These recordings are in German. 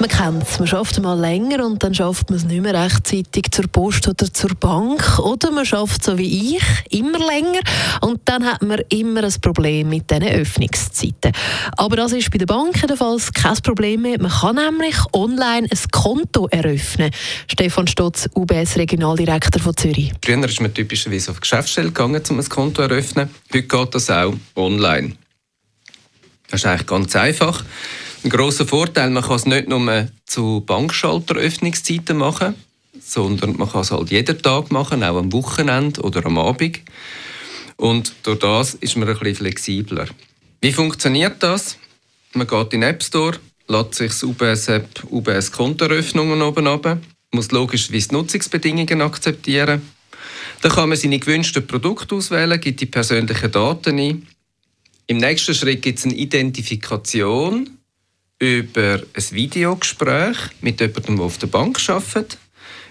Man kennt es, man schafft mal länger und dann schafft man es nicht mehr rechtzeitig zur Post oder zur Bank. Oder man schafft so wie ich, immer länger und dann hat man immer ein Problem mit diesen Öffnungszeiten. Aber das ist bei den Banken jedenfalls kein Problem mehr. Man kann nämlich online ein Konto eröffnen. Stefan Stotz, UBS-Regionaldirektor von Zürich. Früher ist man typischerweise auf die Geschäftsstelle gegangen, um ein Konto zu eröffnen. Heute geht das auch online. Das ist eigentlich ganz einfach. Ein grosser Vorteil, man kann es nicht nur zu Bankschalteröffnungszeiten machen, sondern man kann es halt jeden Tag machen, auch am Wochenende oder am Abend. Und durch das ist man ein bisschen flexibler. Wie funktioniert das? Man geht in den App Store, lädt sich das UBS-App UBS Kontoeröffnungen oben ab, muss logischerweise Nutzungsbedingungen akzeptieren. Dann kann man seine gewünschten Produkte auswählen, gibt die persönlichen Daten ein. Im nächsten Schritt gibt es eine Identifikation über ein Videogespräch mit jemandem, der auf der Bank arbeitet.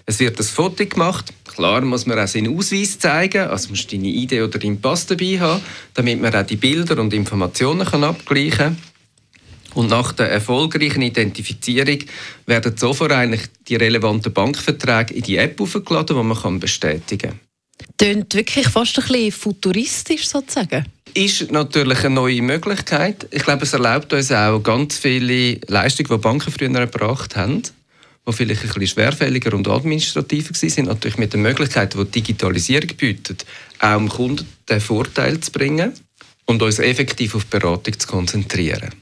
Es wird ein Foto gemacht. Klar muss man auch seinen Ausweis zeigen, also musst deine Idee oder deinen Pass dabei haben, damit man auch die Bilder und Informationen kann abgleichen kann. Und nach der erfolgreichen Identifizierung werden sofort eigentlich die relevanten Bankverträge in die App aufgeladen, die man bestätigen kann. Tönt wirklich fast ein bisschen futuristisch sozusagen. Ist natürlich eine neue Möglichkeit. Ich glaube, es erlaubt uns auch ganz viele Leistungen, die Banken früher erbracht haben, die vielleicht ein bisschen schwerfälliger und administrativer sind, natürlich mit den Möglichkeiten, die die Digitalisierung bietet, auch dem Kunden den Vorteil zu bringen und uns effektiv auf Beratung zu konzentrieren.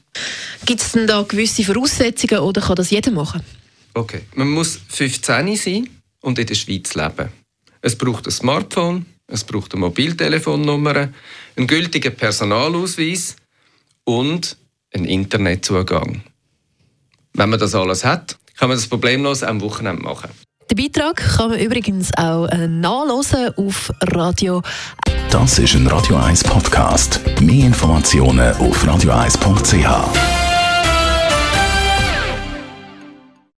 Gibt es denn da gewisse Voraussetzungen oder kann das jeder machen? Okay, man muss 15 sein und in der Schweiz leben. Es braucht ein Smartphone, es braucht eine Mobiltelefonnummer, einen gültigen Personalausweis und einen Internetzugang. Wenn man das alles hat, kann man das problemlos am Wochenende machen. Den Beitrag kann man übrigens auch äh, nachlesen auf Radio. Das ist ein Radio 1 Podcast. Mehr Informationen auf radio1.ch.